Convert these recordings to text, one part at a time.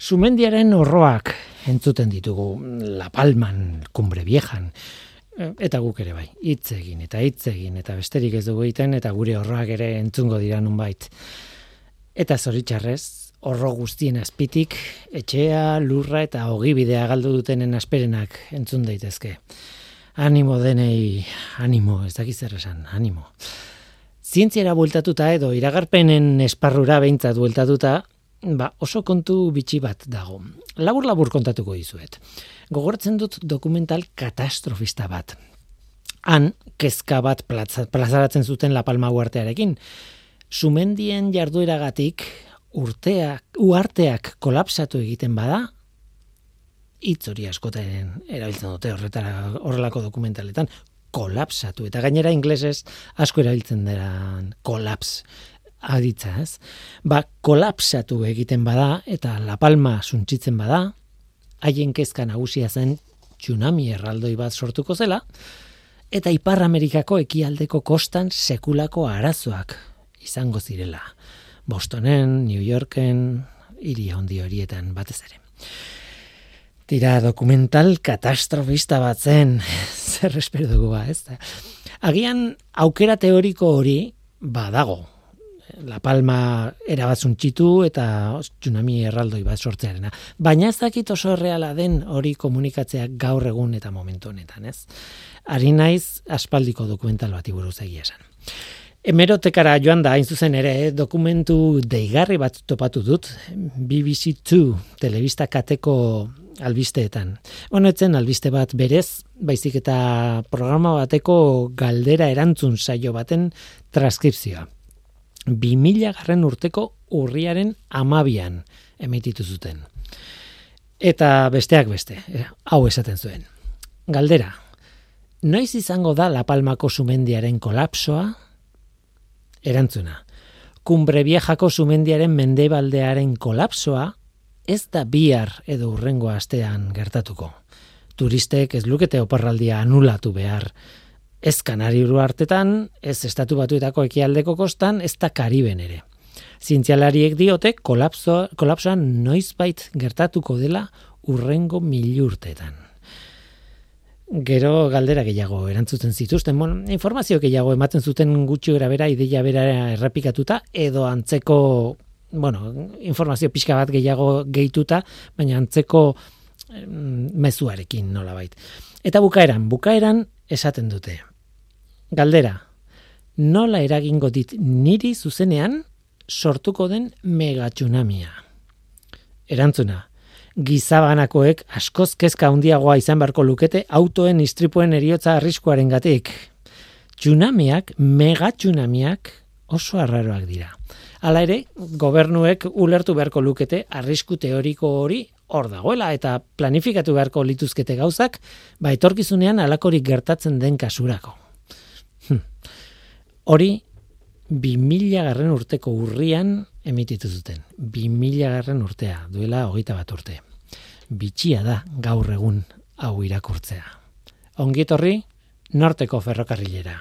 Sumendiaren horroak entzuten ditugu La Palman, Cumbre Viejan, eta guk ere bai, hitz egin eta hitz egin eta besterik ez dugu egiten eta gure horroak ere entzungo dira nunbait. Eta zoritxarrez, horro guztien azpitik, etxea, lurra eta ogibidea galdu dutenen asperenak entzun daitezke. Animo denei, animo, ez dakiz zer esan, animo. Zientziera bueltatuta edo iragarpenen esparrura behintzat bueltatuta, ba, oso kontu bitxi bat dago. Labur labur kontatuko dizuet. Gogortzen dut dokumental katastrofista bat. Han, kezka bat plazaratzen zuten La Palma uartearekin. Sumendien jardueragatik urteak, uarteak kolapsatu egiten bada, hitz hori askoten erabiltzen dute horretara horrelako dokumentaletan, kolapsatu. Eta gainera inglesez asko erabiltzen dira kolaps aditza, ez? Ba, kolapsatu egiten bada eta La Palma suntsitzen bada, haien kezka nagusia zen tsunami erraldoi bat sortuko zela, eta Ipar Amerikako ekialdeko kostan sekulako arazoak izango zirela. Bostonen, New Yorken, hiri handi horietan batez ere. Tira dokumental katastrofista bat zen, zer espero dugu ba, ez Agian aukera teoriko hori badago, La Palma erabatzun txitu eta tsunami erraldoi bat sortzearena. Baina ez dakit oso reala den hori komunikatzeak gaur egun eta momentu honetan, ez? Ari naiz aspaldiko dokumental bat buruz egia esan. Hemerotekara joan da, zuzen ere, dokumentu deigarri bat topatu dut, BBC2 telebista kateko albisteetan. Honetzen albiste bat berez, baizik eta programa bateko galdera erantzun saio baten transkripzioa. 2000 garren urteko urriaren amabian emititu zuten. Eta besteak beste, eh, hau esaten zuen. Galdera, noiz izango da La Palmako sumendiaren kolapsoa? Erantzuna, kumbre viejako sumendiaren mendebaldearen kolapsoa ez da bihar edo urrengo astean gertatuko. Turistek ez lukete oparraldia anulatu behar, ez kanariru hartetan, ez estatu batuetako ekialdeko kostan, ez da kariben ere. Zientzialariek diote kolapso, kolapsoa noizbait gertatuko dela urrengo milurtetan. Gero galdera gehiago erantzuten zituzten, bon, informazio gehiago ematen zuten gutxi bera ideia bera errepikatuta, edo antzeko, bueno, informazio pixka bat gehiago gehituta, baina antzeko mezuarekin nola bait. Eta bukaeran, bukaeran esaten dute. Galdera, nola eragingo dit niri zuzenean sortuko den megatsunamia? Erantzuna, gizabanakoek askoz kezka handiagoa izan beharko lukete autoen istripuen eriotza arriskuaren gatik. Tsunamiak, megatsunamiak oso arraroak dira. Hala ere, gobernuek ulertu beharko lukete arrisku teoriko hori hor dagoela eta planifikatu beharko lituzkete gauzak, ba etorkizunean alakorik gertatzen den kasurako. Hori, bi mila garren urteko urrian emititu zuten. Bi mila garren urtea, duela hogeita bat urte. Bitxia da gaur egun hau irakurtzea. Ongitorri, norteko ferrokarrilera.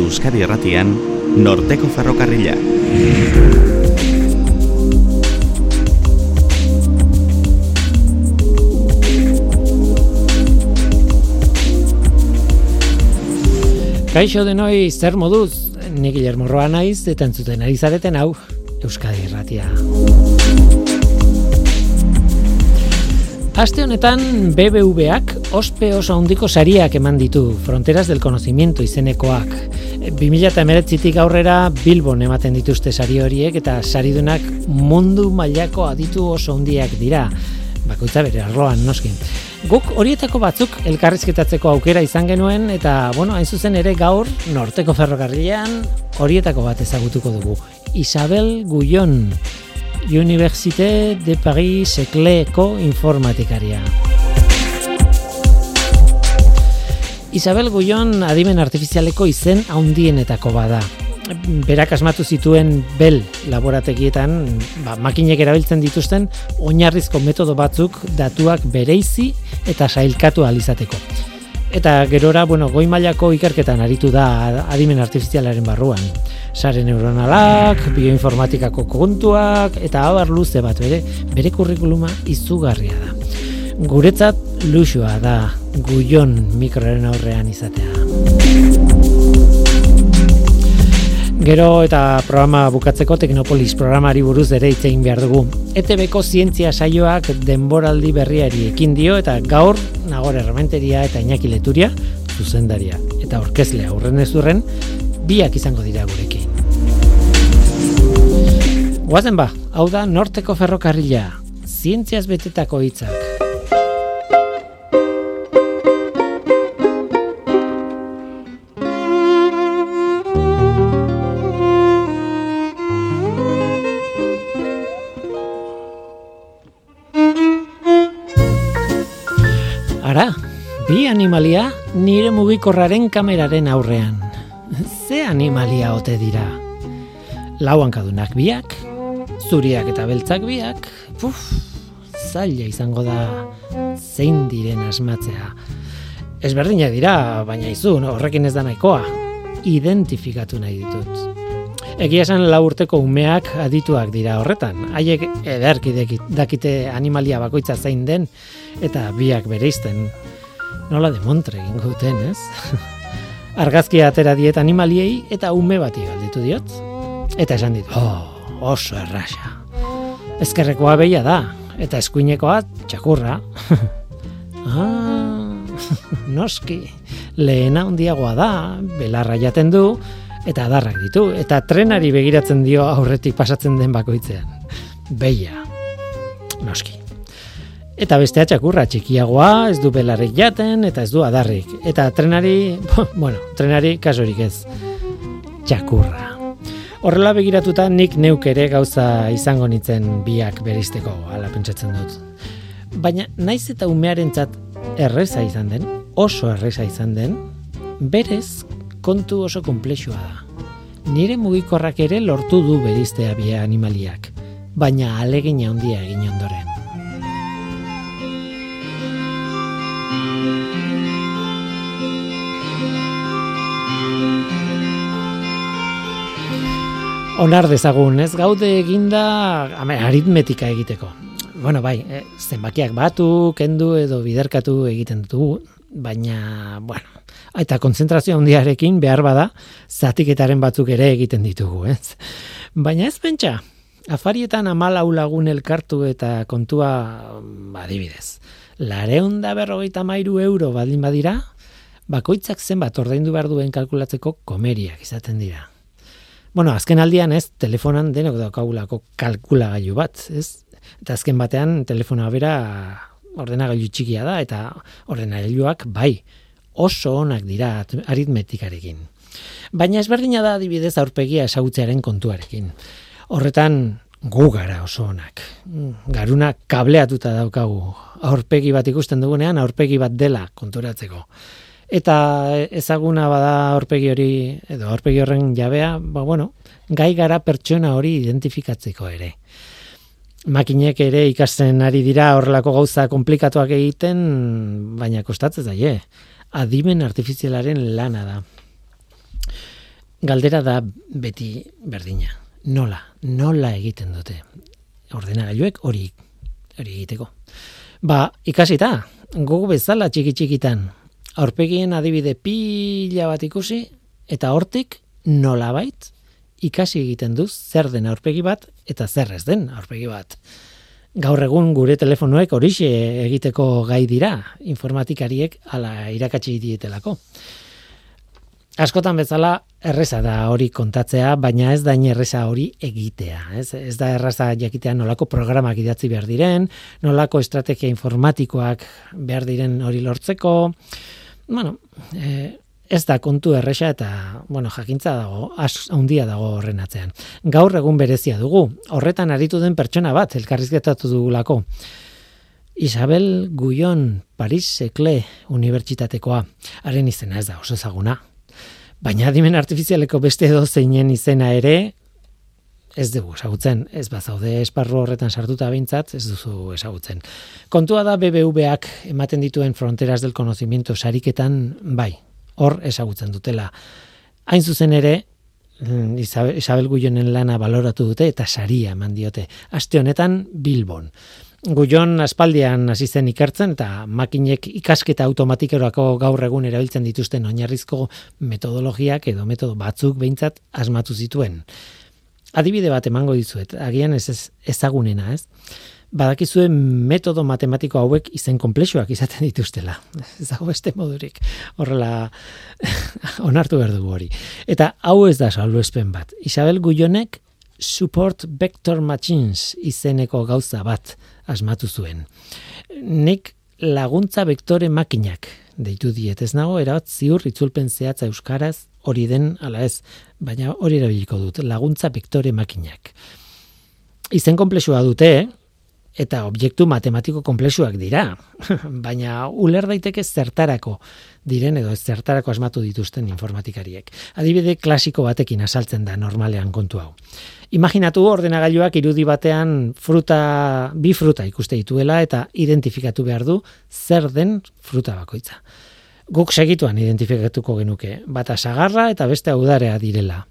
Euskadi Erratian, norteko ferrokarrila. Kaixo denoi zer moduz, nik Guillermo Roa naiz, eta entzuten ari zareten hau, Euskadi Erratia. Aste honetan BBVak ospe oso handiko sariak eman ditu, Fronteras del Conocimiento izenekoak. 2008tik aurrera Bilbon ematen dituzte sari horiek eta saridunak mundu mailako aditu oso handiak dira. Bakoitza bere arloan noskin. Guk horietako batzuk elkarrizketatzeko aukera izan genuen eta bueno, hain zuzen ere gaur norteko ferrokarrilean horietako bat ezagutuko dugu. Isabel Guyon, Université de Paris Secleko informatikaria. Isabel Guyon adimen artifizialeko izen haundienetako bada berak asmatu zituen bel laborategietan ba, makinek erabiltzen dituzten oinarrizko metodo batzuk datuak bereizi eta sailkatu alizateko. Eta gerora, bueno, goi mailako ikerketan aritu da adimen artifizialaren barruan. Sare neuronalak, bioinformatikako kontuak, eta abar luze bat bere, bere kurrikuluma izugarria da. Guretzat luxua da guion mikroaren aurrean izatea. Gero eta programa bukatzeko Teknopolis programari buruz ere hitz egin behar dugu. ETBko zientzia saioak denboraldi berriari ekin dio eta gaur nagor erramenteria eta Iñaki Leturia zuzendaria eta orkezle aurren ez urren biak izango dira gurekin. Guazen ba, hau da Norteko Ferrokarrila, zientziaz betetako hitzak. Animalia nire mugikorraren kameraren aurrean. Ze animalia ote dira? Lau hankadunak biak, zuriak eta beltzak biak, puf, zaila izango da zein diren asmatzea. Ezberdina dira, baina izu, horrekin ez da nahikoa. Identifikatu nahi ditut. Egia esan lau urteko umeak adituak dira horretan. Haiek ederki dakite animalia bakoitza zein den, eta biak bereizten nola demontre egin guten, ez? Argazkia atera diet animaliei eta ume bati galditu diot. Eta esan dit, oh, oso erraxa. Ezkerrekoa beia da, eta eskuinekoa txakurra. ah, noski, lehena handiagoa da, belarra jaten du, eta adarrak ditu, eta trenari begiratzen dio aurretik pasatzen den bakoitzean. Beia, noski. Eta bestea txakurra txikiagoa, ez du belarrik jaten, eta ez du adarrik. Eta trenari, bueno, trenari kasorik ez. Txakurra. Horrela begiratuta nik neuk ere gauza izango nitzen biak beristeko, ala pentsatzen dut. Baina naiz eta umearentzat erreza izan den, oso erreza izan den, berez kontu oso komplexua da. Nire mugikorrak ere lortu du beristea bia animaliak, baina alegina handia egin ondoren. Onar dezagun, ez gaude eginda aritmetika egiteko. Bueno, bai, e, zenbakiak batu, kendu edo biderkatu egiten dugu, baina, bueno, eta konzentrazio handiarekin behar bada, zatiketaren batzuk ere egiten ditugu, ez? Baina ez pentsa, afarietan amala lagun elkartu eta kontua, badibidez, lareun da berrogeita mairu euro baldin badira, bakoitzak zenbat ordaindu behar duen kalkulatzeko komeriak izaten dira. Bueno, azken aldian ez, telefonan denok daukagulako kalkulagailu bat, ez? Eta azken batean telefonoa bera ordenagailu txikia da eta ordenagailuak bai oso onak dira aritmetikarekin. Baina ezberdina da adibidez aurpegia esagutzearen kontuarekin. Horretan gu gara oso onak. Garuna kableatuta daukagu. Aurpegi bat ikusten dugunean aurpegi bat dela konturatzeko eta ezaguna bada aurpegi hori edo aurpegi horren jabea, ba bueno, gai gara pertsona hori identifikatzeko ere. Makinek ere ikasten ari dira horrelako gauza komplikatuak egiten, baina kostatzen zaie. Adimen artifizialaren lana da. Galdera da beti berdina. Nola, nola egiten dute. Ordenagailuek hori hori egiteko. Ba, ikasita, gogo bezala txiki txikitan, aurpegien adibide pila bat ikusi, eta hortik nolabait ikasi egiten duz zer den aurpegi bat eta zer ez den aurpegi bat. Gaur egun gure telefonoek horixe egiteko gai dira, informatikariek ala irakatsi dietelako. Askotan bezala erreza da hori kontatzea, baina ez da erreza hori egitea. Ez, ez da erraza jakitea nolako programak idatzi behar diren, nolako estrategia informatikoak behar diren hori lortzeko, bueno, e, ez da kontu erresa eta, bueno, jakintza dago, handia dago horren atzean. Gaur egun berezia dugu, horretan aritu den pertsona bat, elkarrizketatu dugulako. Isabel Guion, Paris Sekle Unibertsitatekoa, haren izena ez da, oso ezaguna. Baina adimen artifizialeko beste edo zeinen izena ere, ez dugu esagutzen, ez bazaude esparru horretan sartuta behintzat, ez duzu esagutzen. Kontua da BBVak ematen dituen fronteras del conocimiento sariketan, bai, hor esagutzen dutela. Hain zuzen ere, mm, Isabel, Guionen lana baloratu dute eta saria eman diote. Aste honetan Bilbon. Guion aspaldian hasi zen ikertzen eta makinek ikasketa automatikerako gaur egun erabiltzen dituzten oinarrizko metodologiak edo metodo batzuk behintzat asmatu zituen. Adibide bat emango dizuet, agian ez, ez ezagunena, ez? Badakizue metodo matematiko hauek izen konplexuak izaten dituztela. Ez dago beste modurik. Horrela onartu behar dugu hori. Eta hau ez da salbuespen bat. Isabel Guionek Support Vector Machines izeneko gauza bat asmatu zuen. Nik laguntza vektore makinak deitu diet ez nago, erabat ziur itzulpen zehatza euskaraz hori den ala ez, baina hori erabiliko dut, laguntza vektore makinak. Izen komplexua dute, eta objektu matematiko komplexuak dira, baina uler daiteke zertarako diren edo zertarako asmatu dituzten informatikariek. Adibide klasiko batekin asaltzen da normalean kontu hau. Imaginatu ordenagailuak irudi batean fruta, bi fruta ikuste dituela eta identifikatu behar du zer den fruta bakoitza. Guk segituan identifikatuko genuke, bata sagarra eta beste udarea direla.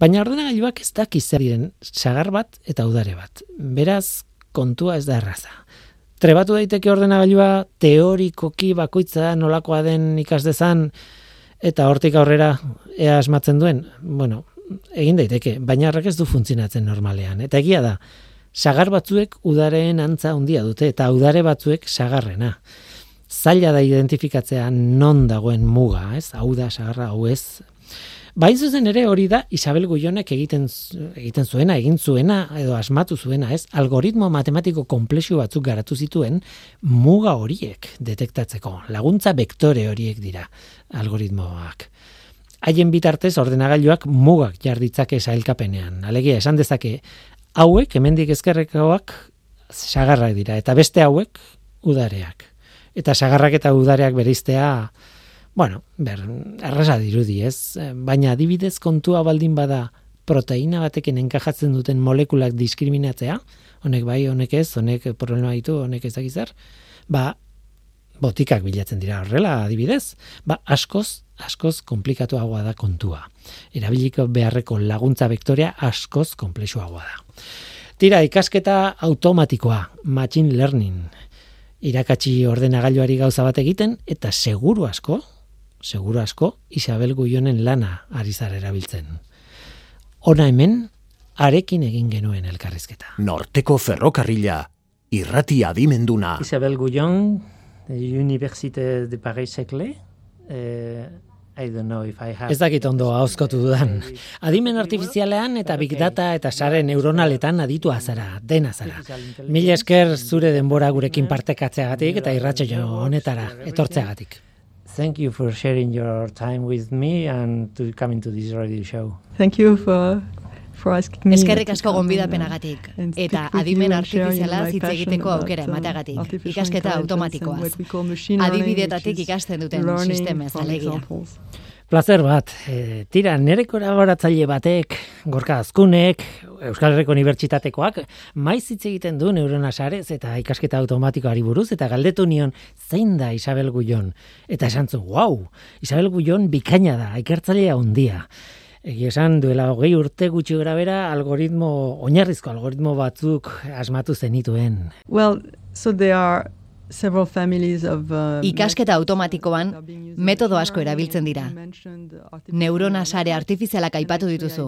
Baina ordenagailuak ez daki zer diren sagar bat eta udare bat. Beraz, kontua ez da erraza. Trebatu daiteke ordenagailua teorikoki bakoitza nolakoa den ikas dezan eta hortik aurrera ea asmatzen duen. Bueno, egin daiteke, baina horrek ez du funtzionatzen normalean. Eta egia da, sagar batzuek udaren antza handia dute eta udare batzuek sagarrena. Zaila da identifikatzea non dagoen muga, ez? Hau da sagarra, hau ez, Bai zuzen ere hori da Isabel Guionek egiten egiten zuena, egin zuena edo asmatu zuena, ez? Algoritmo matematiko komplexu batzuk garatu zituen muga horiek detektatzeko. Laguntza vektore horiek dira algoritmoak. Haien bitartez ordenagailuak mugak jarditzake sailkapenean. Alegia esan dezake hauek hemendik ezkerrekoak sagarrak dira eta beste hauek udareak. Eta sagarrak eta udareak bereiztea Bueno, ber, erraza dirudi, ez? Baina adibidez kontua baldin bada proteina batekin enkajatzen duten molekulak diskriminatzea, honek bai, honek ez, honek problema ditu, honek ez dakizer, ba, botikak bilatzen dira horrela adibidez, ba, askoz, askoz komplikatuagoa da kontua. Erabiliko beharreko laguntza vektorea askoz komplexuagoa da. Tira, ikasketa automatikoa, machine learning, irakatsi ordenagailuari gauza bat egiten, eta seguru asko, seguro asko, Isabel Guionen lana ari zara erabiltzen. Ona hemen, arekin egin genuen elkarrizketa. Norteko ferrokarrila, irrati adimenduna. Isabel Guion, Université de Paris-Seclé, eh, I don't know if I have... Ez dakit ondo hauzkotu dudan. Adimen artifizialean eta big data eta sare neuronaletan aditu azara, dena zara. Mila esker zure denbora gurekin partekatzeagatik eta irratxe jo honetara, etortzeagatik. Thank you for sharing your time with me and to coming to this radio show. Thank you for. Eskerrik asko gonbidapenagatik eta adimen artifiziala hitz egiteko aukera emateagatik. Ikasketa automatikoaz. Adibidetatik ikasten duten sistemez alegia. Placer bat, e, tira, nire kolaboratzaile batek, gorka azkunek, Euskal Herriko Unibertsitatekoak, maiz hitz egiten du neurona sarez eta ikasketa automatikoari buruz, eta galdetu nion, zein da Isabel Gullon? Eta esan zu, wow, Isabel Gullon bikaina da, ikertzailea handia. Egi esan, duela hogei urte gutxi grabera, algoritmo, oinarrizko algoritmo batzuk asmatu zenituen. Well, so they are Uh, Ikasketa automatikoan metodo asko erabiltzen dira. Neurona sare artifizialak aipatu dituzu.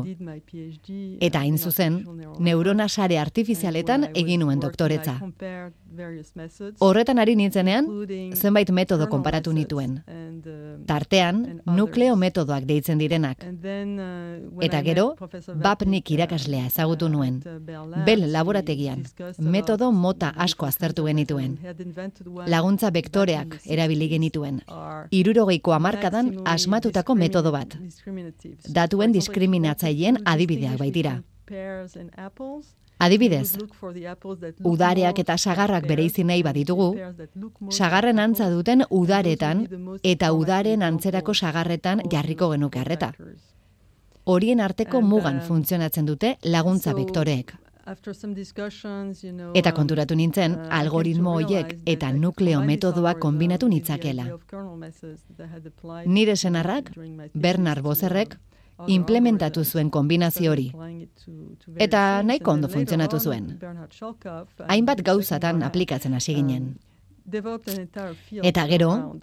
Eta hain zuzen, neurona sare artifizialetan egin nuen doktoretza. Horretan ari nintzenean, zenbait metodo konparatu nituen. Tartean, nukleo metodoak deitzen direnak. Eta gero, BAPNIK irakaslea ezagutu nuen. Bel laborategian, metodo mota asko aztertu genituen. Laguntza vektoreak erabili genituen. Irurogeiko amarkadan asmatutako metodo bat. Datuen diskriminatzaileen adibideak baitira. Adibidez, udareak eta sagarrak bere nahi baditugu, sagarren antza duten udaretan eta udaren antzerako sagarretan jarriko genuke harreta. horien arteko mugan um, funtzionatzen dute laguntza know, Eta um, konturatu nintzen, uh, algoritmo that eta nukleo metodoa kombinatu nitzakela. Nire senarrak, Bernard Bozerrek, implementatu zuen kombinazio hori. Eta nahiko ondo funtzionatu on, zuen. Hainbat gauzatan aplikatzen hasi ginen. Eta gero,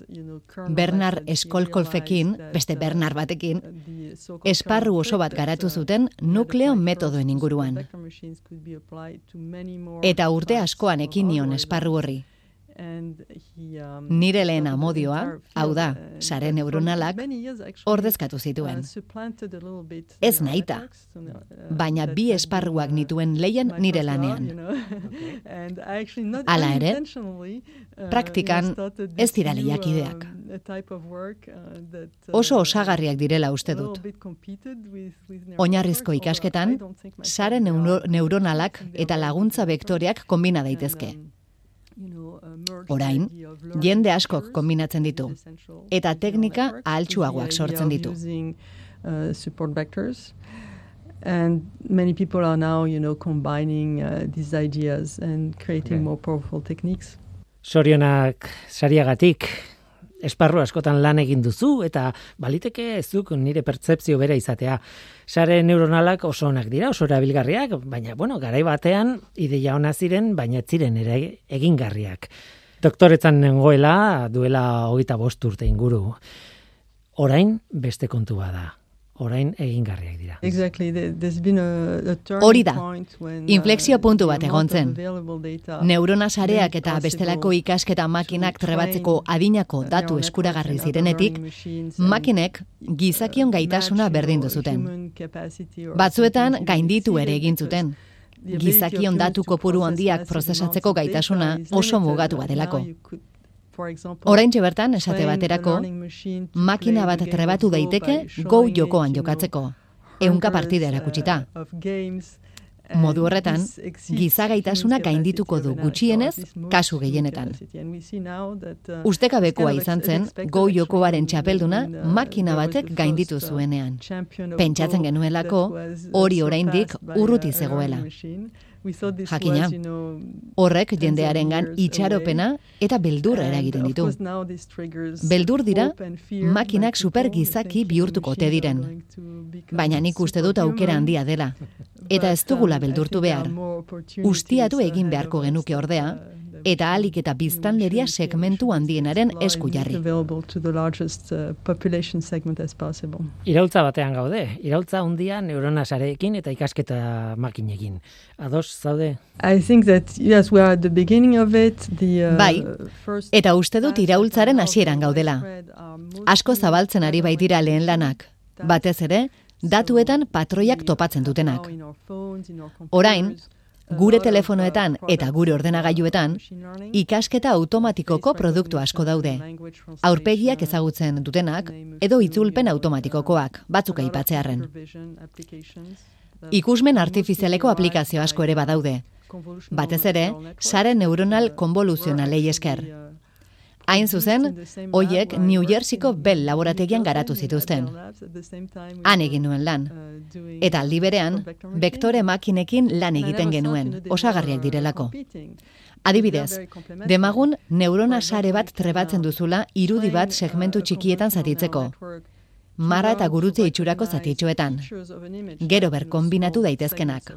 Bernard Eskolkolfekin, beste Bernard batekin, esparru oso bat garatu zuten nukleo metodoen inguruan. Eta urte askoan ekin nion esparru horri. Um, Nire lehen amodioa, hau da, uh, sare neuronalak, ordezkatu zituen. uh, Ez so, uh, baina bi esparruak nituen leian my nire lanean. Hala ere, praktikan ez dira lehiakideak. um, Oso osagarriak direla uste dut. Oinarrizko ikasketan, sare neuronalak eta laguntza vektoreak kombina daitezke. Orain, jende askok kombinatzen ditu. Eta teknika ahaltsuagoak sortzen ditu. using, support vectors. And many people are now, you know, combining uh, these ideas and creating Okay. more powerful techniques. Sorionak sariagatik esparru askotan lan egin duzu eta baliteke ez duk nire pertzepzio bera izatea. Sare neuronalak oso onak dira, oso erabilgarriak, baina bueno, garai batean ideia ona ziren, baina ziren ere egingarriak. Doktoretzan nengoela duela hogeita bost urte inguru. Orain beste kontu bada. Orain egingarriak dira. Exactly. Been a, a turning Hori da. point when, Inflexio uh, puntu bat egon zen. Neurona sareak eta bestelako ikasketa makinak trebatzeko adinako datu eskuragarri zirenetik, makinek gizakion uh, gaitasuna match, you berdindu know, zuten. human capacity or Batzuetan gainditu ere egin zuten. Gizakion datu kopuru handiak prozesatzeko gaitasuna oso limited. mugatu Oraintxe bertan, esate baterako, makina bat trebatu daiteke Go jokoan jokatzeko. Ehunka partida erakutsita. uh, Modu horretan, this exceeds giza gaitasuna human gaindituko du gutxienez kasu gehienetan. uh, Ustekabekoa izan zen, Go jokoaren txapelduna uh, makina batek gainditu zuenean. Pentsatzen genuelako hori oraindik urruti zegoela. Jakina, Horrek jendearengan itxaropena eta beldurra eragiten of ditu. Beldur dira, makinak by super people gizaki thinking bihurtuko are diren. Baina nik uste dut aukera handia dela. Eta ez dugula um, beldurtu behar. Ustiatu egin ahead beharko genuke ordea, uh, eta ahalik eta biztanleria segmentu handienaren esku jarri. uh. Iraultza batean gaude. Iraultza handia neurona sareekin eta ikasketa makinekin. Ados zaude? I think that yes, we are at the beginning of it. The uh, Bai, first eta uste dut iraultzaren hasieran gaudela. Asko zabaltzen ari baitira lehen lanak. Batez ere, datuetan patroiak topatzen dutenak. Orain, gure telefonoetan eta gure ordenagailuetan, ikasketa automatikoko produktu asko daude. Aurpegiak ezagutzen dutenak, edo itzulpen automatikokoak, batzuk aipatzearren. Ikusmen artifizialeko aplikazio asko ere badaude. Batez ere, sare neuronal konvoluzionalei esker. Hain zuzen, hoiek New Jerseyko Bell laborategian garatu zituzten. Han egin nuen lan. Eta aldi berean, bektore makinekin lan egiten genuen, osagarriak direlako. Adibidez, demagun neurona sare bat trebatzen duzula irudi bat segmentu txikietan zatitzeko. Marra eta gurutze itxurako zatitxoetan. Gero ber konbinatu daitezkenak.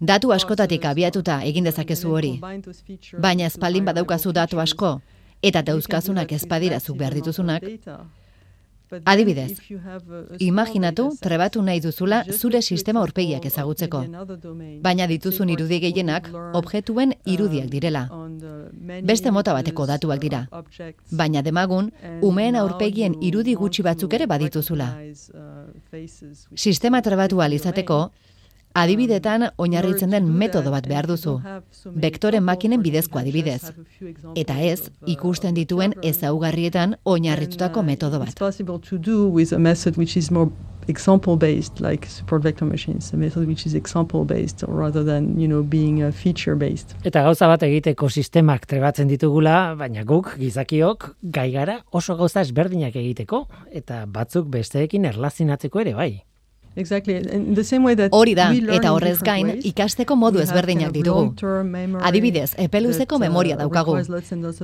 Datu askotatik abiatuta egin dezakezu hori. Baina espaldin badaukazu datu asko, eta dauzkazunak ezpadirazuk behar dituzunak, Adibidez, imaginatu trebatu nahi duzula zure sistema aurpegiak ezagutzeko. Baina dituzun irudi gehienak objetuen irudiak direla. Beste mota bateko datuak dira. Baina demagun, umeen aurpegien irudi gutxi batzuk ere badituzula. Sistema trebatu izateko, adibidetan oinarritzen den metodo bat behar duzu. Bektore makinen bidezko adibidez. Eta ez, ikusten dituen ezaugarrietan oinarritutako metodo bat. Example based like support vector machines a method which is example based rather than you know being a feature based eta gauza bat egiteko sistemak trebatzen ditugula baina guk gizakiok gai gara oso gauza ezberdinak egiteko eta batzuk besteekin erlazionatzeko ere bai Hori da, eta horrez gain, ikasteko modu ezberdinak ditugu. Adibidez, epeluzeko memoria uh, daukagu.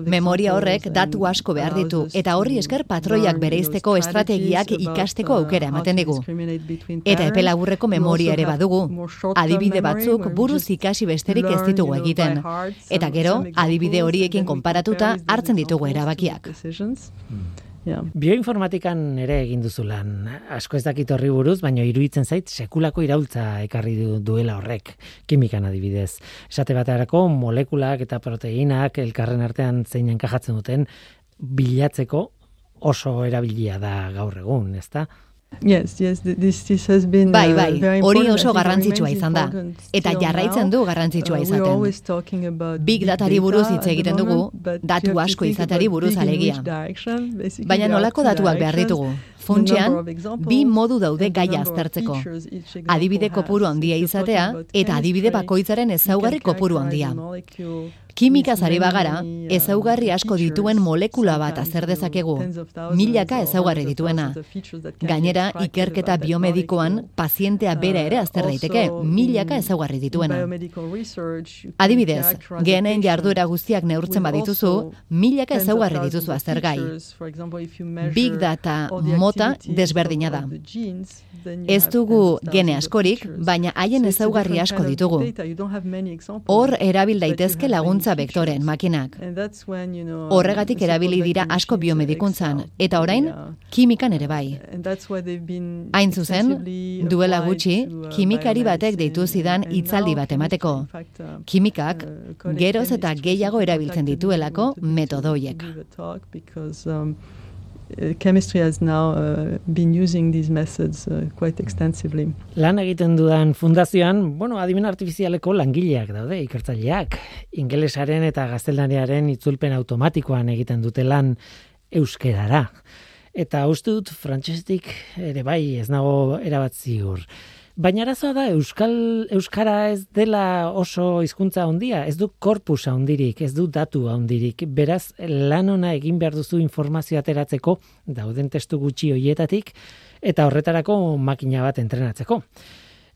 Memoria horrek datu asko behar ditu, eta horri esker patroiak bereizteko estrategiak ikasteko aukera ematen digu. Eta epelaburreko memoria ere badugu. Adibide batzuk buruz ikasi besterik ez ditugu egiten. Eta gero, adibide horiekin konparatuta hartzen ditugu erabakiak. Yeah. Bioinformatikan ere egin duzu lan. Asko ez dakit horri buruz, baina iruditzen zait sekulako iraultza ekarri du, duela horrek, kimikan adibidez. Esate baterako molekulak eta proteinak elkarren artean zein enkajatzen duten bilatzeko oso erabilia da gaur egun, ezta? Yes, yes, this, this has been bai, uh, bai, hori oso garrantzitsua izan da. Eta jarraitzen du garrantzitsua uh, izaten. Big datari buruz hitz egiten dugu, datu asko izateari buruz alegia. Baina nolako datuak behar ditugu? Funtxean, bi modu daude gaia aztertzeko. Adibide kopuru handia izatea eta adibide bakoitzaren ezaugarri kopuru handia. Kimika zari bagara, ezaugarri asko dituen molekula bat azer dezakegu, milaka ezaugarri dituena. Gainera, ikerketa biomedikoan, pazientea bera ere azter daiteke, milaka ezaugarri dituena. Adibidez, genen jarduera guztiak neurtzen badituzu, milaka ezaugarri dituzu aztergai. Big data mota desberdina da. Ez dugu gene askorik, baina haien ezaugarri asko ditugu. Hor erabil daitezke laguntza vektoren makinak. Horregatik erabili dira asko biomedikuntzan, eta orain, kimikan ere bai. Hain zuzen, duela gutxi, uh, kimikari batek deitu zidan hitzaldi bat emateko. Uh, Kimikak, uh, geroz eta gehiago erabiltzen dituelako metodoiek. Uh, chemistry has now uh, been using these methods uh, quite extensively. Lan egiten dudan fundazioan, bueno, adimen artifizialeko langileak daude, ikertzaileak, ingelesaren eta gaztelaniaren itzulpen automatikoan egiten dute lan euskerara. Eta uste dut, frantzestik ere bai, ez nago erabat ziur. Baina arazoa da euskal euskara ez dela oso hizkuntza handia, ez du korpus handirik, ez du datu handirik. Beraz, lan ona egin behar duzu informazio ateratzeko dauden testu gutxi hoietatik eta horretarako makina bat entrenatzeko.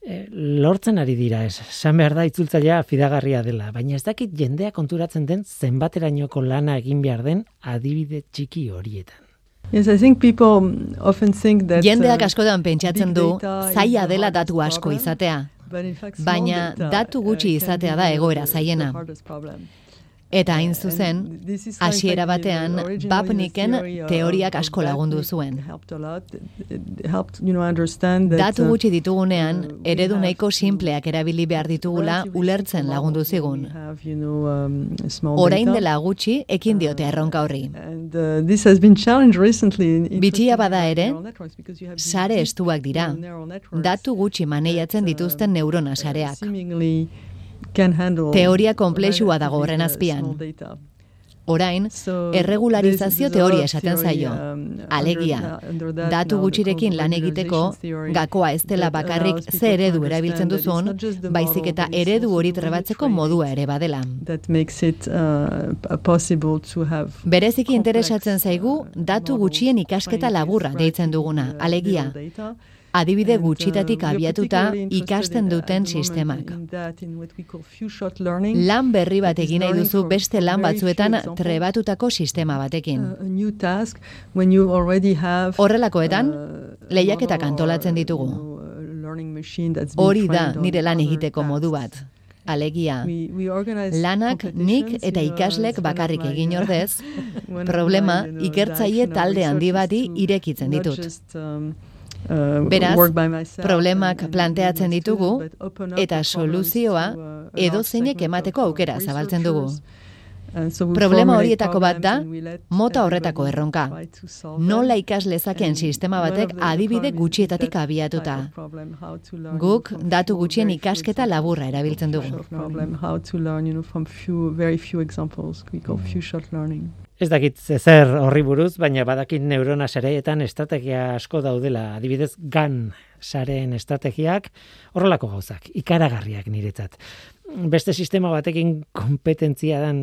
E, lortzen ari dira ez, san behar da itzultzailea fidagarria dela, baina ez dakit jendea konturatzen den zenbaterainoko lana egin behar den adibide txiki horietan. Yes, I think people often think that Jendeak uh, askotan pentsatzen du zaila dela datu asko izatea. Baina datu gutxi uh, izatea da egoera zaiena. Eta hain zuzen, hasiera batean, Bapniken teoriak asko lagundu zuen. Datu uh, gutxi ditugunean, eredu nahiko simpleak erabili behar ditugula ulertzen lagundu zigun. Um, Orain dela gutxi, ekin diote uh, erronka horri. Bitia bada ere, sare estuak dira. Datu gutxi maneiatzen dituzten neurona sareak. Teoria komplexua dago horren azpian. Orain, erregularizazio teoria esaten zaio. Um, Alegia, datu gutxirekin lan egiteko, gakoa ez dela bakarrik ze eredu erabiltzen duzun, baizik eta eredu hori trebatzeko modua ere badela. Uh, Bereziki interesatzen zaigu, datu gutxien ikasketa laburra deitzen duguna. Alegia, adibide gutxitatik uh, abiatuta ikasten duten sistemak. Lan berri bat egin nahi duzu beste lan batzuetan trebatutako sistema batekin. Horrelakoetan, uh, lehiaketak antolatzen ditugu. Hori da nire lan egiteko modu bat. Alegia, lanak nik eta ikaslek bakarrik egin ordez, problema ikertzaile talde handi bati irekitzen ditut. Uh, Beraz, problemak planteatzen ditugu eta soluzioa uh, edo zeinek emateko aukera zabaltzen dugu. Problema horietako bat da, mota horretako erronka. Nola ikas lezakeen sistema batek adibide gutxietatik abiatuta. Guk datu gutxien ikasketa laburra erabiltzen dugu. Ez dakit zer horri buruz, baina badakit neurona sareetan estrategia asko daudela, adibidez GAN sareen estrategiak, horrelako gauzak, ikaragarriak niretzat. Beste sistema batekin kompetentzia dan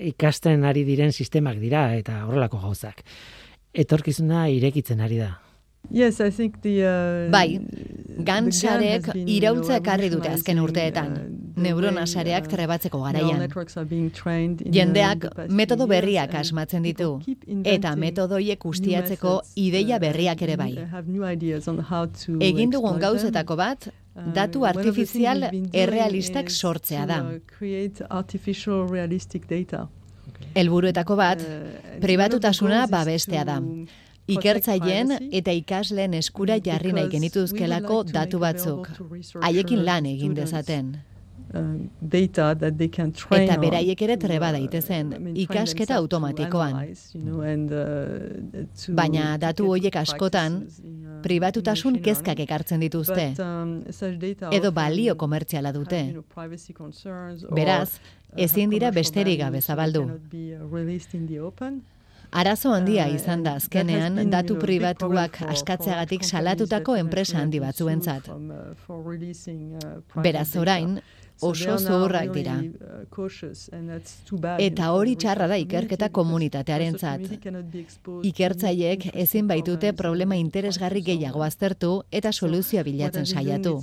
ikasten ari diren sistemak dira eta horrelako gauzak. Etorkizuna irekitzen ari da. Yes, I think the, uh, bai, gansarek irautza ekarri dute azken urteetan. Uh, Neurona sareak trebatzeko garaian. uh, Jendeak metodo berriak asmatzen ditu eta metodoiek ustiatzeko ideia berriak ere bai. Egin dugun gauzetako bat datu artifizial errealistak sortzea da. Helburuetako bat pribatutasuna babestea da ikertzaileen eta ikasleen eskura jarri nahi genituzkelako datu batzuk. Haiekin lan egin dezaten. Uh, data that they can train eta beraiek ere treba daitezen ikasketa automatikoan. Uh, Baina datu horiek askotan uh, pribatutasun kezkak ekartzen dituzte um, edo balio komertziala dute. Beraz, ezin dira besterik gabe zabaldu. Arazo handia uh, izan da azkenean datu pribatuak askatzeagatik salatutako enpresa handi batzuentzat. Beraz orain, oso zuhurrak dira. Eta hori txarra da ikerketa komunitatearen zat. Ikertzaiek ezin baitute problema interesgarri gehiago aztertu eta soluzioa bilatzen saiatu.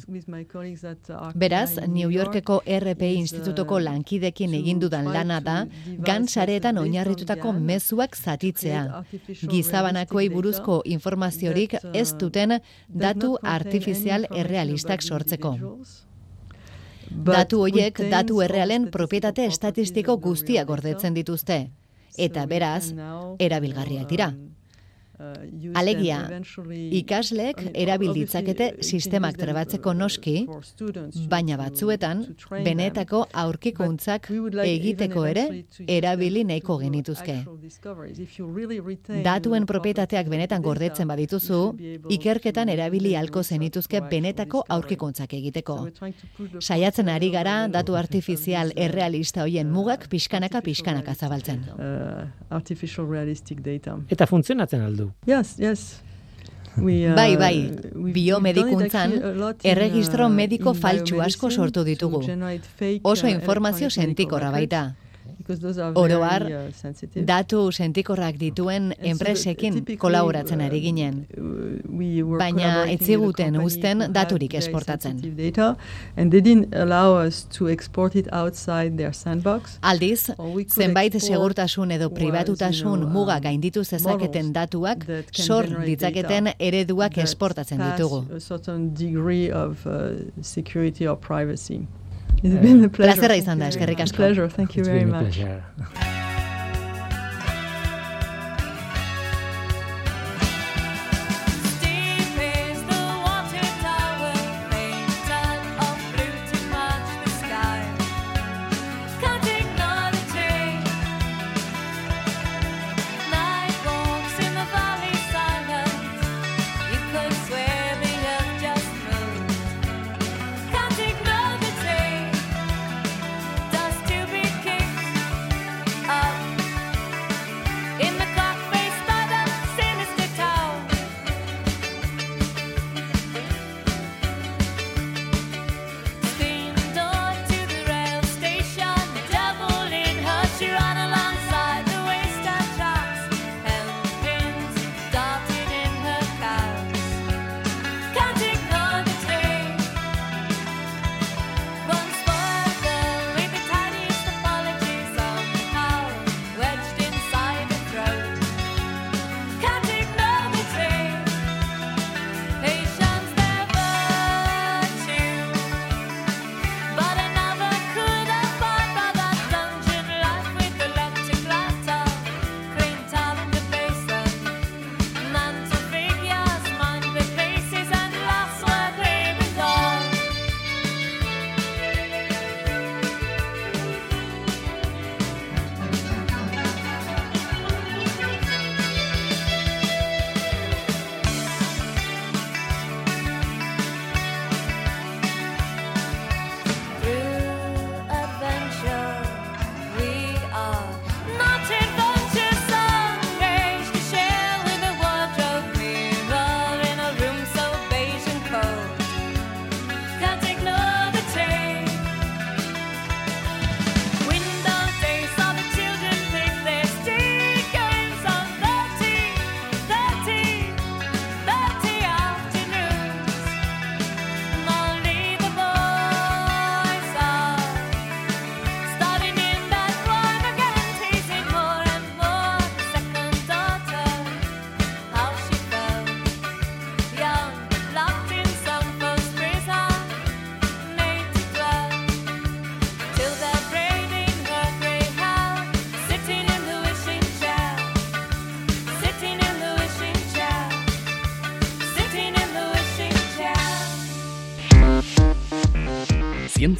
Beraz, New Yorkeko RPI institutoko lankidekin egindudan lana da, gan sareetan oinarritutako mezuak zatitzea. Gizabanakoi buruzko informaziorik ez duten datu artifizial errealistak sortzeko. Datu hoiek datu errealen propietate estatistiko guztiak gordetzen dituzte eta beraz erabilgarriak dira. Uh, Alegia, ikasleek erabil ditzakete sistemak trebatzeko noski, baina batzuetan benetako aurkikuntzak egiteko ere erabili nahiko genituzke. Datuen propietateak benetan gordetzen badituzu, ikerketan erabili halko zenituzke benetako aurkikuntzak egiteko. Saiatzen ari gara datu artifizial errealista hoien mugak pixkanaka pixkanaka zabaltzen. Uh, Eta funtzionatzen aldu. Yes, yes. We, uh, bai, bai, biomedikuntzan erregistro uh, mediko faltsu asko sortu ditugu. Oso uh, informazio sentikorra baita. Oroar, uh, datu sentikorrak dituen enpresekin kolaboratzen ari ginen. Uh, Baina etziguten uzten daturik esportatzen. Aldiz, zenbait segurtasun edo pribatutasun uh, muga gainditu zezaketen datuak sor ditzaketen ereduak esportatzen ditugu. It's been a pleasure. Plazerra izan da, eskerrik asko. Pleasure, thank you very much.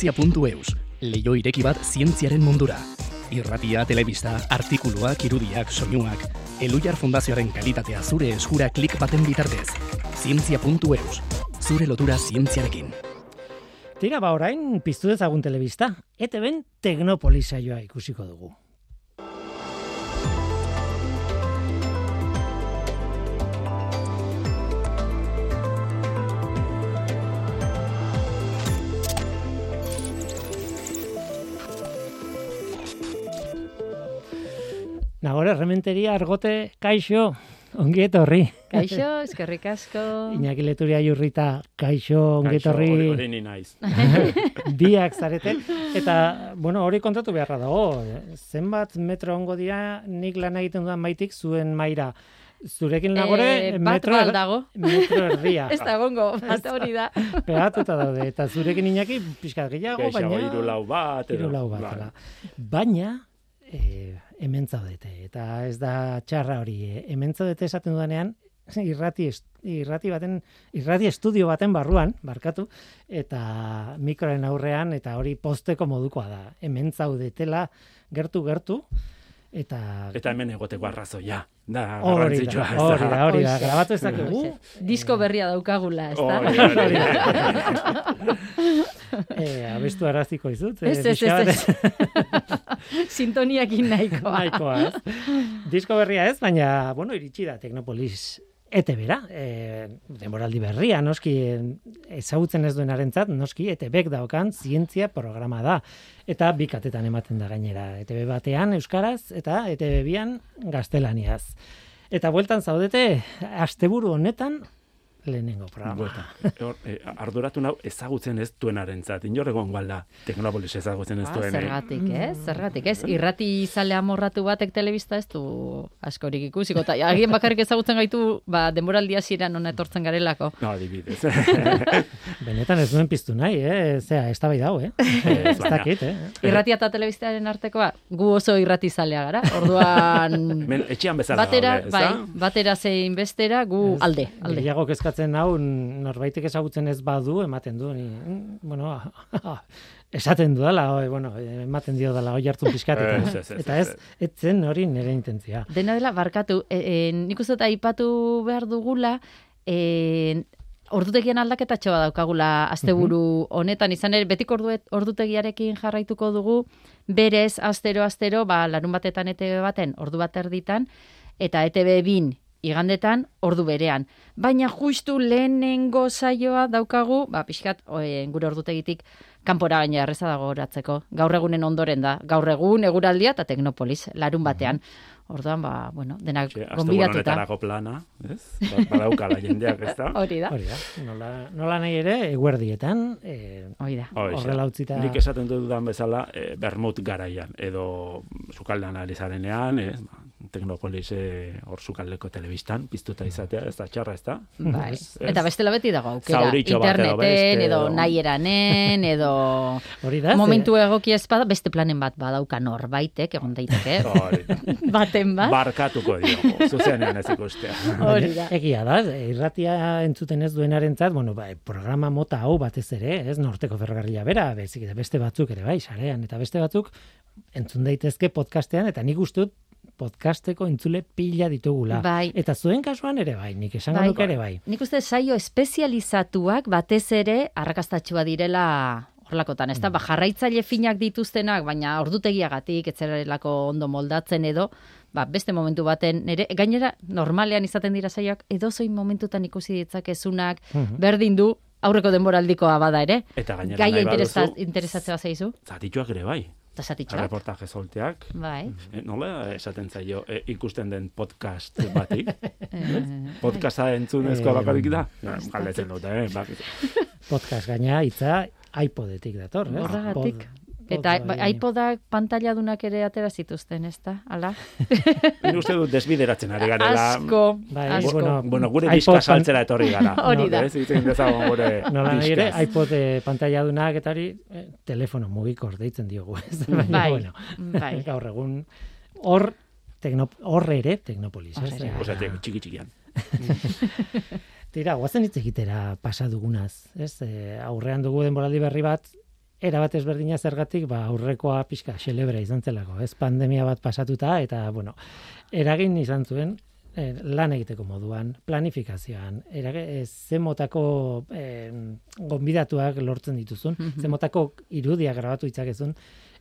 zientzia.eus, leio ireki bat zientziaren mundura. Irratia, telebista, artikuluak, irudiak, soinuak, Elujar Fundazioaren kalitatea zure eskura klik baten bitartez. Zientzia.eus, zure lotura zientziarekin. Tira, ba orain, piztu dezagun telebista, ete ben teknopolisaioa ikusiko dugu. Nagore, rementeria, argote, kaixo, ongi etorri. Kaixo, eskerrik asko. Iñaki leturia jurrita, kaixo, ongi etorri. Hori ni naiz. Biak zarete. Eta, bueno, hori kontatu beharra dago. Zenbat metro ongo dira nik lan egiten dudan maitik zuen maira. Zurekin nagore, Eh, bat metro, bal dago. metro erdia. Ez da gongo, bat hori da. Pegatuta daude. Eta zurekin Iñaki pixkat gehiago, Geixago baina... hiru lau bat. edo- Hiru lau bat, Bai. Baina, e, hemen zaudete, eta ez da txarra hori, e, hemen zaudete esaten dudanean, irrati, irrati baten, irrati estudio baten barruan, barkatu, eta mikroen aurrean, eta hori posteko modukoa da. Hemen zaudetela, gertu, gertu, eta... Eta hemen egoteko arrazoia. Da, garrantzitsua. da, ez hori da, hori da, grabatu ez dakigu, Disko berria daukagula, ez da? Hori, hori, hori. e, abestu araziko izut. Ez, ez, ez, ez. Sintoniakin nahikoa. Nahikoa, ez? Disko berria ez, baina, bueno, iritsi da Teknopolis ete bera, e, denboraldi berria, noski, ezagutzen ez duenarentzat, noski, ETBek daukan zientzia programa da. Eta bikatetan ematen da gainera, ETB batean euskaraz eta ETB bian gaztelaniaz. Eta bueltan zaudete, asteburu honetan, lehenengo programa. Buelta. Hor, eh, arduratu nau ezagutzen ez duenarentzat. Inor egon da Teknopolis ezagutzen ez Ba, duen. eh? zergatik, ez? Zergatik, ez? Irrati izale amorratu batek telebista ez du askorik ikusiko. Ta, agien bakarrik ezagutzen gaitu, ba, denboraldi hasieran hona etortzen garelako. No, adibidez. Benetan ez duen piztu nahi, eh? Zea, ez da bai dau, eh? ez dakit, eh? Irratia eta telebistaren artekoa, gu oso irrati zalea gara. Orduan, Men, etxean bezala batera, gaude, bai, batera zein bestera, gu alde, alde. Gehiago kezkatzen hau norbaitek ezagutzen ez badu ematen du ni mm, bueno esaten dudala oi, bueno ematen dio dela oi hartu pizkat Ez, eta, ez, ez, eta ez ez. etzen hori nire intentzia Dena dela, barkatu, e, e, nik uste dut aipatu behar dugula, e, ordutegian aldaketatxo daukagula asteburu honetan, izan ere, betik orduet, ordutegiarekin jarraituko dugu, berez, astero, astero, ba, larun batetan ETB baten, ordu bat erditan, eta ETB bin, igandetan, ordu berean. Baina justu lehenengo saioa daukagu, ba, pixkat, oe, gure ordutegitik, kanpora baina erreza dago horatzeko. Gaur egunen ondoren da. Gaur egun, eguraldia eta teknopolis, larun batean. Orduan, ba, bueno, denak gonbidatuta. honetarako plana, ez? Ba- Badaukala jendeak, ez da? Hori da, hori da nola, nola nahi ere eguerdietan eh, hori da. Horrela utzita Nik esaten dudan bezala, e, bermut garaian, edo sukaldean ari zarenean, ez, ba, Teknopolis eh, hor sukaldeko telebistan, piztuta izatea, ez da txarra, ez da? Bai. Ez, ez. Eta bestela beti dago aukera. Zauritxo bat edo Interneten, beste, edo edo- nahi eranen, edo hori da momentu egoki ez bada, beste planen bat badauka norbaitek, egon daiteke. Baten bat. Barkatuko diogu, zuzenean ez ikustea. Hori da. Egia da, irratia entzuten ez duenarentzat, bueno, bai, programa mota hau batez ere, ez norteko ferrokarrila bera, bezik eta beste batzuk ere bai, sarean, eta beste batzuk entzun daitezke podcastean, eta nik uste dut podcasteko entzule pila ditugula. Bai. Eta zuen kasuan ere bai, nik esango Bai. nuke ere bai. Nik uste saio espezializatuak batez ere arrakastatxua direla horlakotan, ez da? Ba, jarraitzaile finak dituztenak, baina ordutegiagatik, etzerelako ondo moldatzen edo, ba, beste momentu baten, nere, gainera, normalean izaten dira saioak, edozoin momentutan ikusi ditzakezunak, Mhm. berdin du, aurreko denboraldikoa bada ere, Eta gainera gaia nahi interesa, interesatzea zaizu, zatituak ere bai. Eta satitxoak. Reportaje solteak. Bai. E, nola esaten zaio e, ikusten den podcast bati? Eh, Podcasta entzunezko Eh, bakarrik da? Galdetzen dute, eh? Podcast gaina hitza iPodetik dator? Horregatik. Eta ba, iPodak pantailadunak ere atera zituzten, ez da? Hala? nik uste dut desbideratzen ari garela. Asko, Bai, asko. bueno, Bueno, gure iPod diska pan- saltzera etorri gara. Hori da. Ez, egiten dezagun gure Nola nahi ere, diskaz. iPod eh, pantailadunak eta hori eh, telefono mugikor deitzen diogu. Ez? Bai, bueno, bai. gaur egun hor tekno, hor ere Teknopolis. Ere. Eh, Osea, txiki txikian. Tira, guazen hitz egitera pasa dugunaz, ez? E, aurrean dugu denboraldi berri bat, era bat ezberdina zergatik, ba, aurrekoa pixka, xelebra izan zelako, ez pandemia bat pasatuta, eta, bueno, eragin izan zuen, eh, lan egiteko moduan, planifikazioan, erage, eh, zemotako eh, gonbidatuak lortzen dituzun, mm -hmm. zemotako irudia grabatu itzakezun,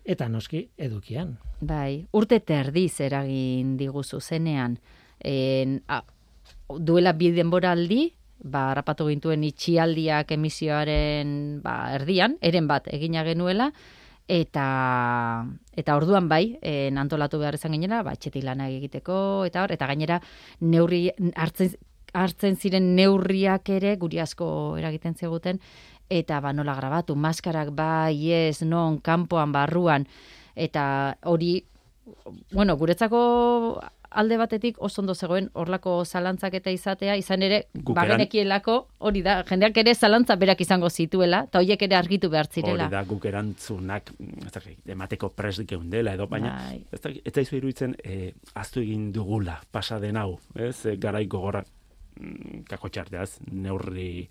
eta noski edukian. Bai, urte terdiz eragin diguzu zenean, en, a, duela bi denboraldi, ba, rapatu gintuen itxialdiak emisioaren ba, erdian, eren bat egina genuela, eta eta orduan bai, en antolatu behar izan ginera, ba etxetik lana egiteko eta hor eta gainera neurri hartzen hartzen ziren neurriak ere guri asko eragiten ziguten eta ba nola grabatu maskarak bai ez non kanpoan barruan eta hori bueno guretzako alde batetik oso ondo zegoen horlako zalantzak eta izatea, izan ere bagenekielako hori da, jendeak ere zalantza berak izango zituela, eta horiek ere argitu behar zirela. Hori da, guk erantzunak, emateko pres geundela, edo, baina, bai. ez da, ez da iruditzen, e, aztu egin dugula, pasa den hau, ez, e, garai gogorra, mm, kako txarteaz, neurri,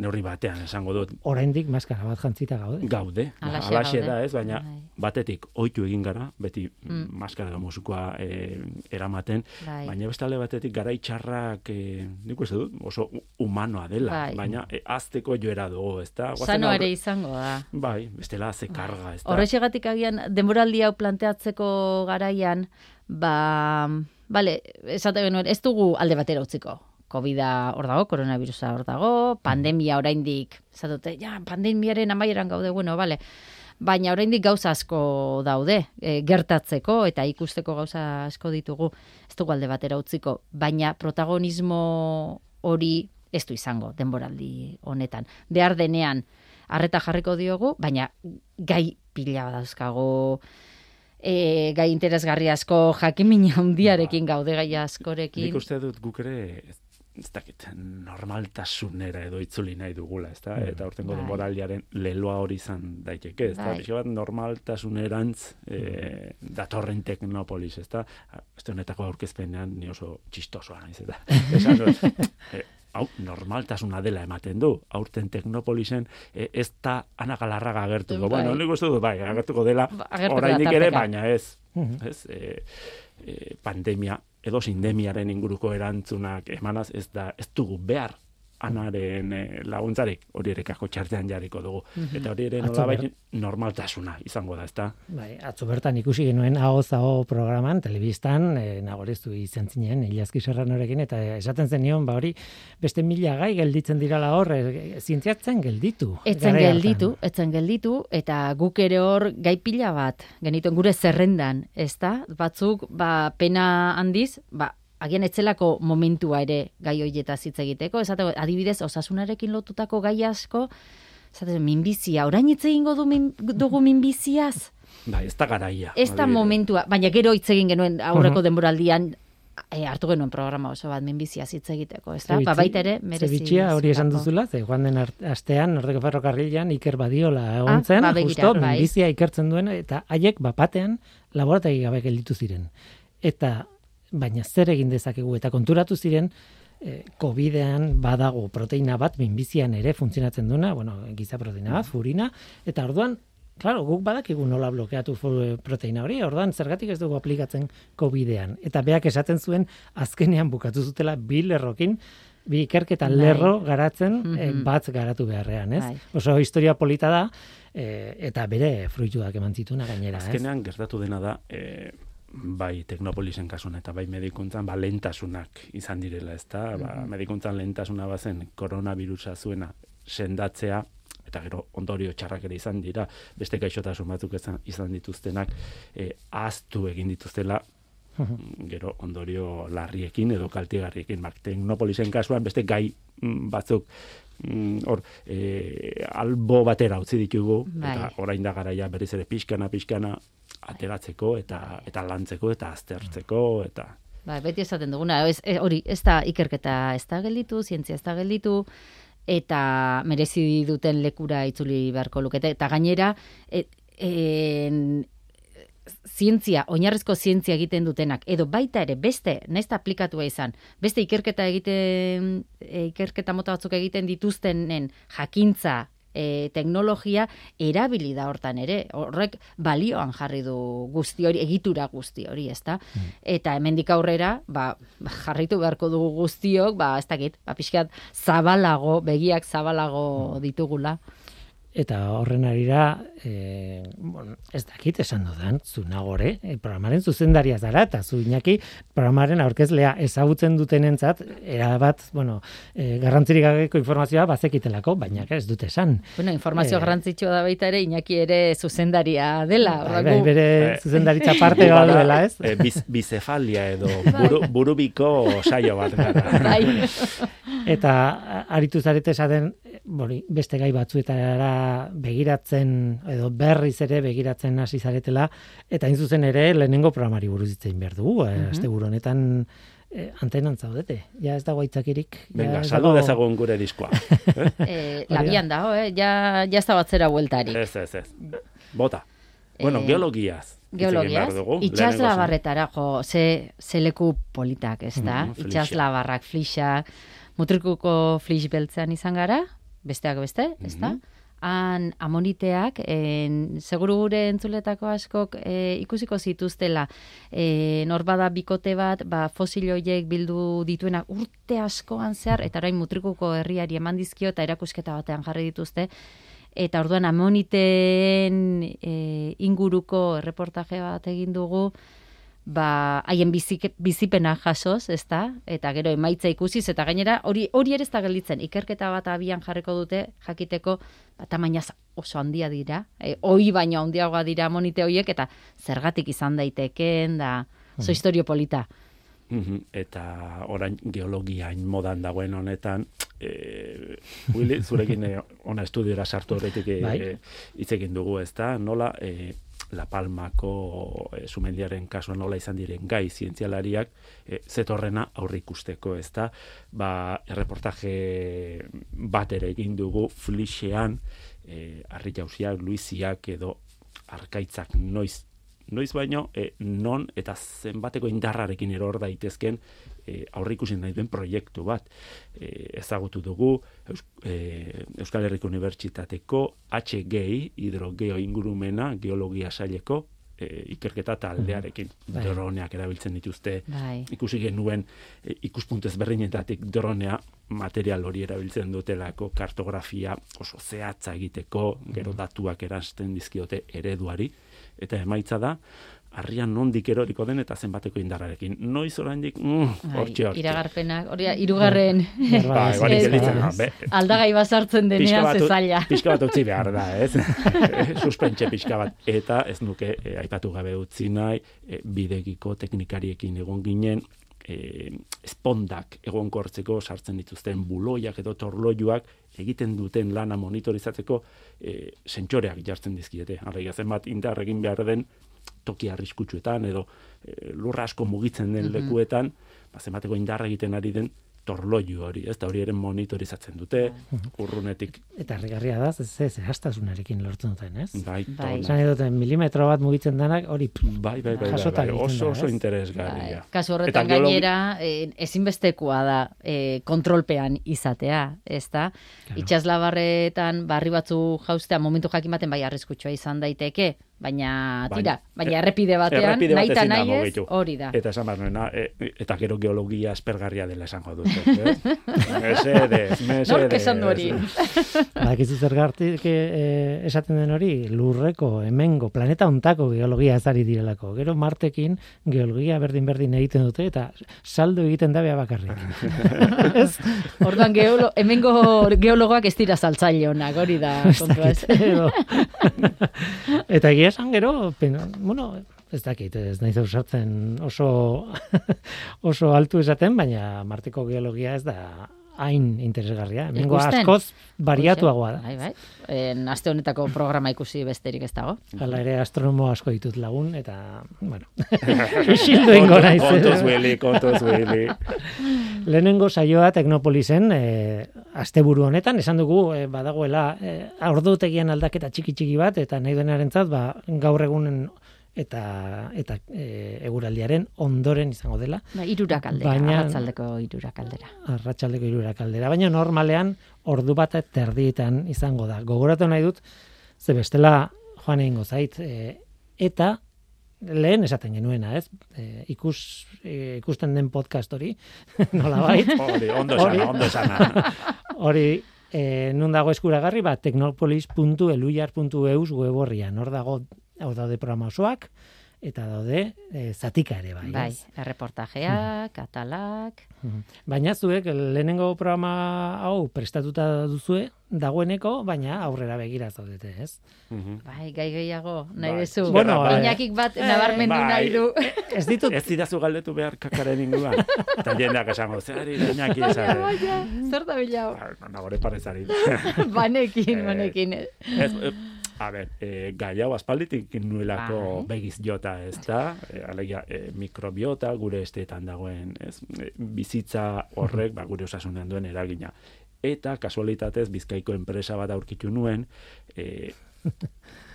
neurri batean esango dut. Oraindik maskara bat jantzita gaude. Gaude. Alaxe da, ez, baina bai. batetik ohitu egin gara, beti mm. maskara musukoa e, eramaten, bai. baina bestalde batetik garai txarrak e, nik uste dut oso humanoa dela, bai. baina e, azteko joera dugu, ezta? Sano ere izango da. Bai, bestela ze karga, ezta? Horrexegatik agian denboraldi hau planteatzeko garaian, ba, vale, esate genuen, ez dugu alde batera utziko COVID-a hor dago, koronavirusa hor dago, pandemia oraindik, zatote, ja, pandemiaren amaieran gaude, bueno, bale, baina oraindik gauza asko daude, e, gertatzeko eta ikusteko gauza asko ditugu, ez dugu alde batera utziko, baina protagonismo hori ez du izango denboraldi honetan. Behar denean, arreta jarriko diogu, baina gai pila dauzkago, e, gai interesgarri asko jakimin handiarekin gaude gai askorekin. Nik uste dut guk ere ez dakit, normaltasunera edo itzuli nahi dugula, ez da? Mm. Eta hortengo bai. denboraliaren leloa hori izan daiteke, ez da? Bai. bat normaltasunerantz e, datorren teknopolis, ez da? Ez honetako aurkezpenean ni oso txistosoa naiz, eta esan e, hau, normaltasuna dela ematen du, aurten teknopolisen e, ez da anagalarraga agertuko. Bai. Bueno, nik uste du, bai, agertuko dela, ba, oraindik ere, baina ez, mm ez, e, e, pandemia edo sindemiaren inguruko erantzunak emanaz ez da ez dugu behar anaren e, laguntzarik hori ere kako txartean jarriko dugu. Mhm. Eta hori ere nola bai normaltasuna izango da, ezta? Bai, atzo bertan ikusi genuen hau zao programan, telebistan, e, nagoreztu izan zinen, ilazki serranorekin, eta esaten zenion, ba hori, beste mila gai gelditzen dirala hor, e, zientziatzen gelditu. Etzen gelditu, etzen gelditu, eta guk ere hor gai pila bat, genituen gure zerrendan, ezta? Batzuk, ba, pena handiz, ba, agian etzelako momentua ere gai hoieta hitz egiteko, esate adibidez osasunarekin lotutako gai asko, esate minbizia, orain hitz egingo du min, dugu minbiziaz. Bai, ez da garaia. Ez da momentua, baina gero hitz egin genuen aurreko denboraldian e, hartu genuen programa oso bat minbizia hitz egiteko, ez da? Ba, baita ere, merezi. Zebitxia hori esan duzula, ze joan den astean, nordeko ferrokarrilan, iker badiola egon ah, zen, ba, justo, bai. minbizia ikertzen duen, eta haiek bapatean laborategi gabe gelditu ziren. Eta baina zer egin dezakegu eta konturatu ziren eh, COVIDean badago proteina bat minbizian ere funtzionatzen duna, bueno, giza proteina bat, furina, eta orduan, claro, guk badakigu nola blokeatu proteina hori, orduan zergatik ez dugu aplikatzen COVIDean. Eta beak esaten zuen azkenean bukatu zutela bi lerrokin, bi ikerketa bai. lerro garatzen mm bat garatu beharrean, ez? Bai. Oso historia polita da, eh, eta bere fruituak eman zituna gainera, ez? Azkenean gertatu dena da, eh, bai teknopolisen kasuan eta bai medikuntzan ba lentasunak izan direla, ezta? Mm -hmm. Ba, mhm. medikuntzan lentasuna bazen koronavirusa zuena sendatzea eta gero ondorio txarrak ere izan dira, beste gaixotasun batzuk izan, izan dituztenak e, aztu egin dituztela mhm. gero ondorio larriekin edo kaltigarriekin. Ba, teknopolisen kasuan beste gai mm, batzuk mm, hor e, albo batera utzi ditugu bai. eta orain da garaia berriz ere pixkana pixkana ateratzeko eta eta lantzeko eta aztertzeko eta Ba, beti esaten duguna, ez, hori, ez da ikerketa ez da gelditu, zientzia ez da gelditu, eta merezi duten lekura itzuli beharko lukete. Eta gainera, e, e, zientzia, oinarrezko zientzia egiten dutenak, edo baita ere beste, naiz aplikatua izan, beste ikerketa egiten, e, ikerketa mota batzuk egiten dituztenen jakintza e, teknologia erabili da hortan ere. Horrek balioan jarri du guzti hori, egitura guzti hori, ezta? Mm. Eta hemendik aurrera, ba, jarritu beharko dugu guztiok, ba, ez dakit, ba, pixkat zabalago, begiak zabalago mm. ditugula eta horren arira, e, bon, ez dakit esan dudan, zu nagore, e, programaren zuzendaria zara, eta zu inaki programaren aurkezlea ezagutzen duten entzat, bat, bueno, e, garrantzirik gageko informazioa bazekitelako, baina ez dute esan. Bueno, informazio e, garrantzitsua da baita ere, inaki ere zuzendaria dela. Bai, bai, bere zuzendaritza parte bat dela, ez? E, biz, bizefalia edo buru, burubiko saio bat gara. Bai. eta aritu zarete esaten, bori, beste gai batzuetara begiratzen edo berriz ere begiratzen hasi zaretela eta in zuzen ere lehenengo programari buruz hitzein behar dugu mm -hmm. honetan eh, antenan zaudete. Ja ez dago aitzakirik venga saldu dezagun gure diskoa. Eh? Labian dago eh? Ja ja ez da batzera bueltari ez ez ez. Bota. Bueno eh, geologiaz. Geologiaz, itxasla barretara, jo, ze, ze leku politak, ez da? Mm, itxasla barrak, flixak, mutrikuko flix beltzean izan gara, besteak beste, ez da? Mhm han amoniteak, en, seguru gure entzuletako askok e, ikusiko zituztela, e, norbada bikote bat, ba, fosiloiek bildu dituena urte askoan zehar, eta orain mutrikuko herriari eman dizkio, eta erakusketa batean jarri dituzte, eta orduan amoniteen e, inguruko erreportaje bat egin dugu, ba, haien bizipena jasoz, ez da? Eta gero emaitza ikusiz, eta gainera hori hori ere ez da gelditzen. Ikerketa bat abian jarriko dute, jakiteko, ba, tamainaz oso handia dira. E, oi baino handiagoa dira monite horiek, eta zergatik izan daitekeen, da, zo hmm. historio polita. Eta orain geologia modan dagoen honetan, e, Willy, zurekin eh, ona estudiora sartu horretik bai. e, itzekin dugu, ez da? Nola, e, La Palmako e, sumendiaren kasuan nola izan diren gai zientzialariak e, zetorrena aurre ikusteko, ez da? Ba, erreportaje bat ere egin dugu flixean, e, arri jauziak, luiziak edo arkaitzak noiz noiz baino, e, non eta zenbateko indarrarekin eror daitezken e, aurrikusin nahi duen proiektu bat. E, ezagutu dugu e, Euskal Herriko Unibertsitateko HGI, hidrogeo ingurumena, geologia saileko, e, ikerketa taldearekin bai. droneak erabiltzen dituzte bai. ikusi genuen e, ikuspuntez berrinetatik dronea material hori erabiltzen dutelako kartografia oso zehatza egiteko gero datuak erasten dizkiote ereduari eta emaitza da harrian nondik eroriko den eta zenbateko indarrarekin. Noiz oraindik, mm, hortxe, hortxe. Iragarpenak, hori irugarren ba, aldagai bazartzen denean zezaila. Pixka bat utzi behar da, ez? Suspentxe pixka bat. Eta ez nuke, e, aipatu gabe utzi nahi, e, bidegiko teknikariekin egon ginen, e, espondak egonkortzeko sartzen dituzten buloiak edo torloiuak egiten duten lana monitorizatzeko e, sentsoreak jartzen dizkiete. Arra, zenbat indar egin behar den toki arriskutsuetan edo e, lurra asko mugitzen den mm -hmm. lekuetan, ba, zenbateko indarra egiten ari den torloiu hori, ez da hori ere monitorizatzen dute, bai. urrunetik. Eta herrigarria da, ez ez, hastasunarekin lortzen duten, ez? Bai, bai. Zan milimetro bat mugitzen denak, hori bai, bai, bai, bai, bai, oso, oso interesgarria. Bai. Kasu horretan gainera, eh, ezinbestekoa da eh, kontrolpean izatea, ez da? Claro. Itxaslabarretan barri batzu jaustea momentu jakimaten bai arriskutsua izan daiteke, baina tira, baina errepide batean, errepide nahi eta nahi ez, hori da. Eta esan barnuena, e, eta gero geologia espergarria dela esango dut. Eh? mesedez, mesedez. Nork esan du hori. Bakizu zergartik e, esaten den hori, lurreko, hemengo, planeta ontako geologia ezari direlako. Gero martekin geologia berdin-berdin egiten dute, eta saldo egiten dabea bakarrik. ez? Orduan, geolo, hemengo geologoak ez dira saltzaile honak, hori da. Kontua, ez? eta egia esan gero, pena, bueno, ez dakit, ez nahi sartzen oso, oso altu esaten, baina marteko geologia ez da hain interesgarria. Mengo askoz bariatuagoa da. Bai, bai. En aste honetako programa ikusi besterik ez dago. Hala ere astronomo asko ditut lagun eta, bueno, isildu ingo naiz. Kontuz Willy, kontuz Willy. Lehenengo saioa Teknopolisen, e, asteburu honetan, esan dugu, e, badagoela, e, ordutegian aldaketa txiki-txiki bat, eta nahi denarentzat, ba, gaur egunen eta eta e, eguraldiaren ondoren izango dela. Ba, irurak aldera, Baina- arratzaldeko irurak aldera. Arratsaldeko hirurak aldera, baina normalean ordu bat terdietan izango da. Gogoratu nahi dut, ze bestela joan egingo zait, e, eta lehen esaten genuena, ez? E, ikus, e, ikusten den podcast hori, nolabait, Hori, ondo Hori. esana, ondo esana. hori e, nun dago eskuragarri, ba, teknopolis.eluyar.eus web horrian, hor dago, hor daude programa osoak, eta daude e, zatika ere bai. Bai, erreportajeak, atalak, Mhm. Baina zuek lehenengo programa hau prestatuta duzue dagoeneko, baina aurrera begira zaudete, ez? Mhm. bai, gai gehiago, nahi Bai. duzu. Bueno, bai. Iñakik bat nabarmendu bai. nahi du. Ez ditut Ez didazu galdetu behar kakaren inguan. Eta jendeak esango, zer ari da inaki esare. Baina, zer da bilau? Ba, Nagore parezari. Banekin, Eh, banekin. Ez, a ber, e, gai hau aspalditik nuelako Bai. begiz jota, ez da? E, alegia, e, mikrobiota gure esteetan dagoen, ez? E, bizitza horrek, ba, gure osasunean duen eragina. Eta, kasualitatez, bizkaiko enpresa bat aurkitu nuen, e,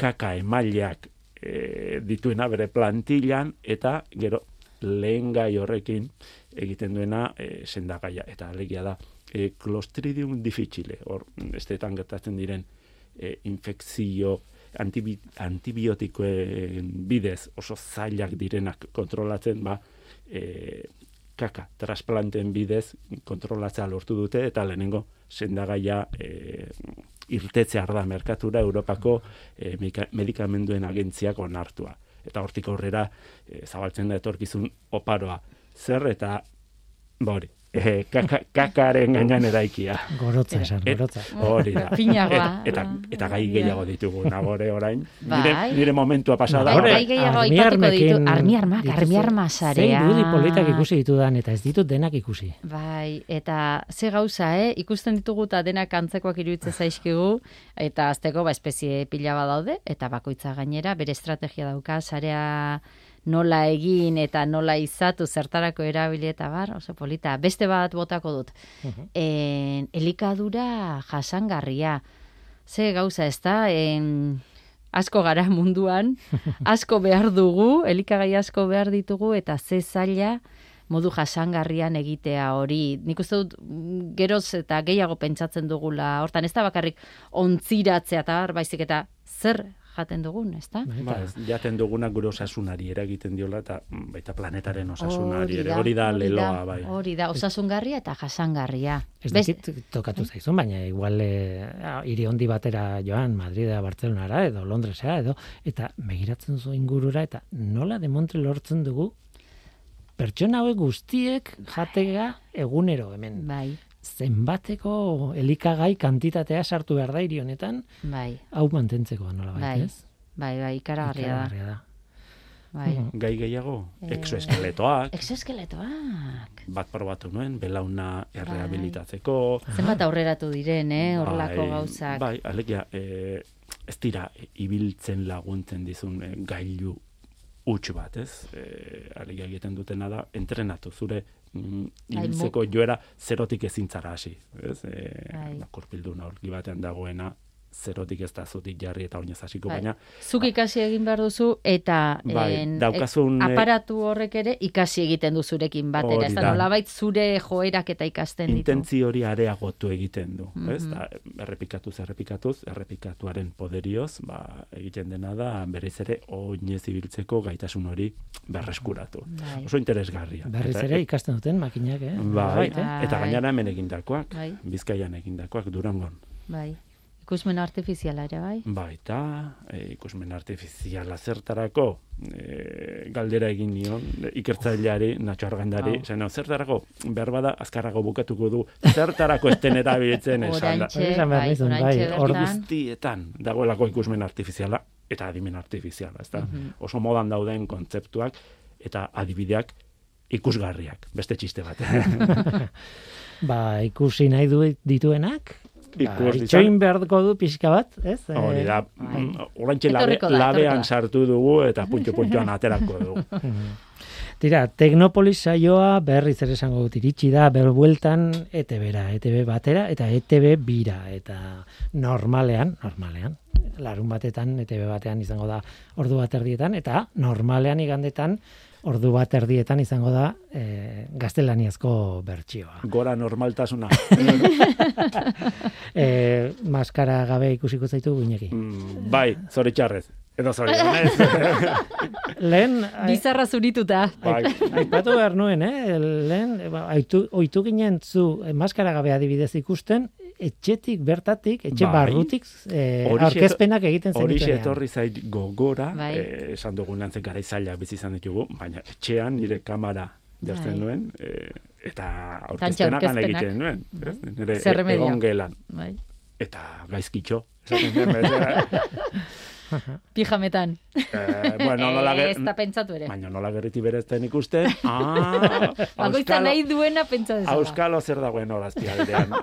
kaka emaileak e, dituena bere plantillan, eta gero lehen gai horrekin egiten duena e, sendagaia. Eta alegia da, e, Clostridium difficile, hor, esteetan gertatzen diren e, infekzio antibi, antibiotikoen bidez oso zailak direnak kontrolatzen, ba, e, kaka, trasplanten bidez kontrolatzea lortu dute, eta lehenengo sendagaia e, irtetzea da merkatura Europako e, medika- medikamenduen agentziak onartua. Eta hortik aurrera e, zabaltzen da etorkizun oparoa. Zer eta, ba hori, e, kaka, kakaren gainean eraikia. gorotza esan, gorotza. Hori da. Finagoa. Et- eta, eta gai gehiago ditugu nagore orain. Bai. Nire, nire momentua pasada. Bai, gai gehiago aipatuko ditu, armiarmak, armiarma Zein sarea. irudi politak ikusi ditudan, eta ez ditut denak ikusi. Bai, eta ze gauza, eh? Ikusten ditugu eta denak antzekoak iruditzen zaizkigu, eta azteko ba, espezie pila bat daude, eta bakoitza gainera bere estrategia dauka, sarea nola egin eta nola izatu zertarako erabili eta bar, oso polita. Beste bat botako dut. En, elikadura jasangarria. Ze gauza ez da, en, asko gara munduan, asko behar dugu, elikagai asko behar ditugu, eta ze zaila modu jasangarrian egitea hori. Nik uste dut, geroz eta gehiago pentsatzen dugula, hortan ez da bakarrik ontziratzea eta baizik eta zer jaten dugun, ez da? Bai, Ba, ez, jaten duguna gure osasunari eragiten diola eta mm, baita planetaren osasunari ere. Hori da leloa, bai. Hori da, osasungarria eta jasangarria. Ez dakit tokatu zaizun, baina igual e, hiri handi batera joan, Madrida, Bartzelonara, edo Londresera, edo, eta begiratzen zu ingurura, eta nola demontre lortzen dugu pertsona hauek guztiek jatega egunero hemen. Bai, Zenbateko elikagai kantitatea sartu behar da hiri honetan, bai, hau mantentzeko nola Bai, ez? bai, bai, ikaragarria da. Da. Bai. Gai gehiago, Eh, exoeskeletoak, Exoskeletoak. bat probatu nuen, belauna errehabilitatzeko. Zenbat aurreratu diren, eh, horrelako Bai, gauzak. Bai, alegia, e, ez dira e, ibiltzen laguntzen dizun e, gailu huts bat, ez? E, alegia egiten dutena da, entrenatu zure Bai, ibiltzeko joera zerotik ezintzara hasi, ez? E, Bai. ba, korpildun aurki batean dagoena, zerotik ez da zutik jarri eta oinez hasiko, Bai. baina Zuk ikasi egin behar duzu eta Bai, en, daukazun, e- eh, aparatu horrek ere ikasi egiten du zurekin batera. Ez da nolabait zure joerak eta ikasten ditu. intentzi hori areagotu egiten du, ez? Mhm. Da, errepikatuz, errepikatuz, errepikatuaren poderioz, ba, egiten dena da, berriz ere, oinez ibiltzeko gaitasun hori berreskuratu. Bai. Oso interesgarria. Berriz ere ikasten duten makinak, eh? Bai, eh? Bai. eta gainera hemen egindakoak, Bai. Bizkaian egindakoak, Durangon. Bai. Ikusmen artifiziala ere, bai? Baita, e, ikusmen artifiziala zertarako, e, galdera egin nion, ikertzaileari, Natxo Argandari, Hau. zen, no, zertarako, behar bada, azkarrago bukatuko du, zertarako esten erabiltzen esan da. Behar bai, bai, hor bertan. guztietan dagoelako ikusmen artifiziala eta adimen artifiziala, ezta? Mhm. Oso modan dauden kontzeptuak eta adibideak ikusgarriak, beste txiste bat. Ba, ikusi nahi du dituenak, Ikus ditzan. itxoin beharko du pixka bat, ez? Eh, Hori da, Bai. mm, oraintxe labe, Etorriko da, labean sartu dugu eta puntxo-puntxoan aterako dugu. Tira, Teknopolis saioa berriz ere esango dut iritsi da, ber bueltan ETB-ra, ETB batera eta ETB bira, eta normalean, normalean, larun batetan, ETV batean izango da ordu bat erdietan, eta normalean igandetan, ordu bat erdietan izango da e, gaztelaniazko bertsioa. Gora normaltasuna. e, maskara gabe ikusiko zaitu guineki. Mm, bai, zore txarrez. Edo zore, Lehen... Bizarra zurituta. Bai. Aipatu behar nuen, eh? Lehen, ba, aitu, oitu ginen zu maskara gabe adibidez ikusten, etxetik bertatik, etxe bai. barrutik e, aurkezpenak egiten zen. Horixe etorri zait gogora, bai. e, esan dugun lantzen gara izaila bizi izan ditugu, baina etxean nire kamera jartzen bai. nuen, e, eta aurkezpenak egiten nuen. Bai. Nire egon gelan. Bai. Eta gaizkitxo. Pijametan. Eh, bueno, nola ger... Ez da pentsatu ere. Baina nola gerriti berezten ikusten. Ah, Bakoitza nahi duena pentsa dezala. Auskalo zer dagoen horaztia aldean.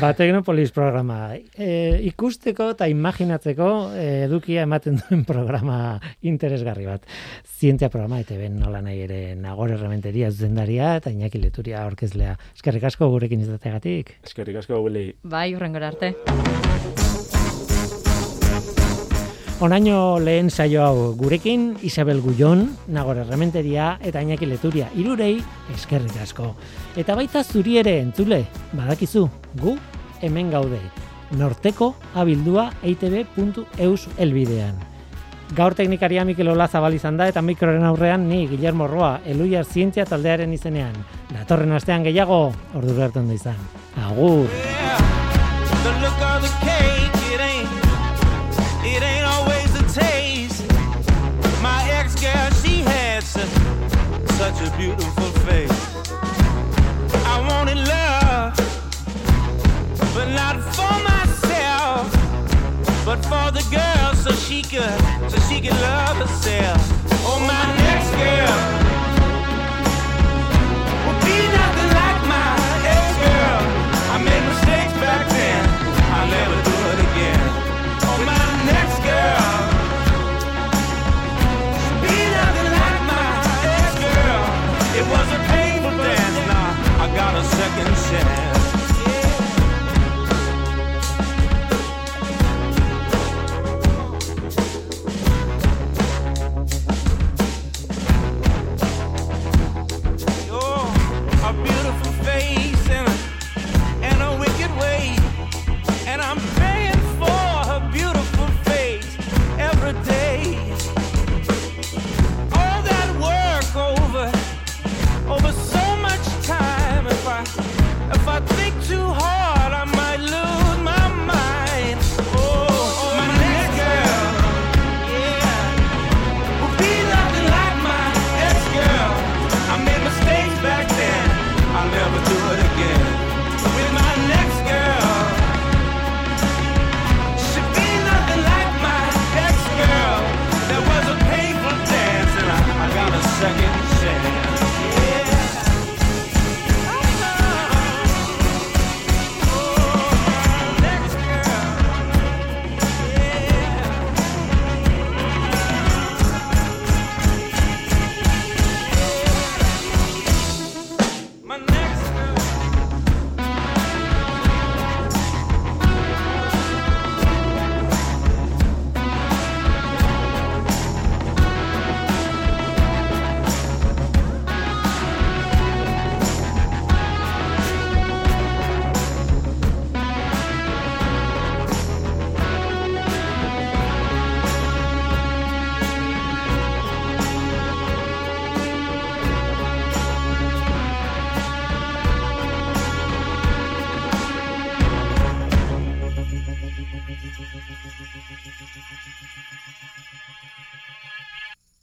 ba, Teknopolis programa. E, ikusteko eta imaginatzeko e, edukia ematen duen programa interesgarri bat. Zientzia programa, eta ben nola nahi ere nagore rementeria zuzendaria eta inaki leturia orkezlea. Eskerrik asko gurekin izategatik. Eskerrik asko guli. Bai, urrengora arte. Onaino lehen saio hau gurekin Isabel Gullon, Nagore Rementeria eta Iñaki Leturia irurei eskerrik asko. Eta baita zuri ere entzule, badakizu, gu hemen gaude. Norteko abildua eitb.eus elbidean. Gaur teknikaria Mikel Ola zabal izan da eta mikroren aurrean ni Guillermo Roa, Eluiar Zientzia taldearen izenean. Datorren astean gehiago, ordu gertan da izan. Agur! Such a beautiful face. I wanted love, but not for myself, but for the girl, so she could, so she could love herself. Oh, my next girl Yeah.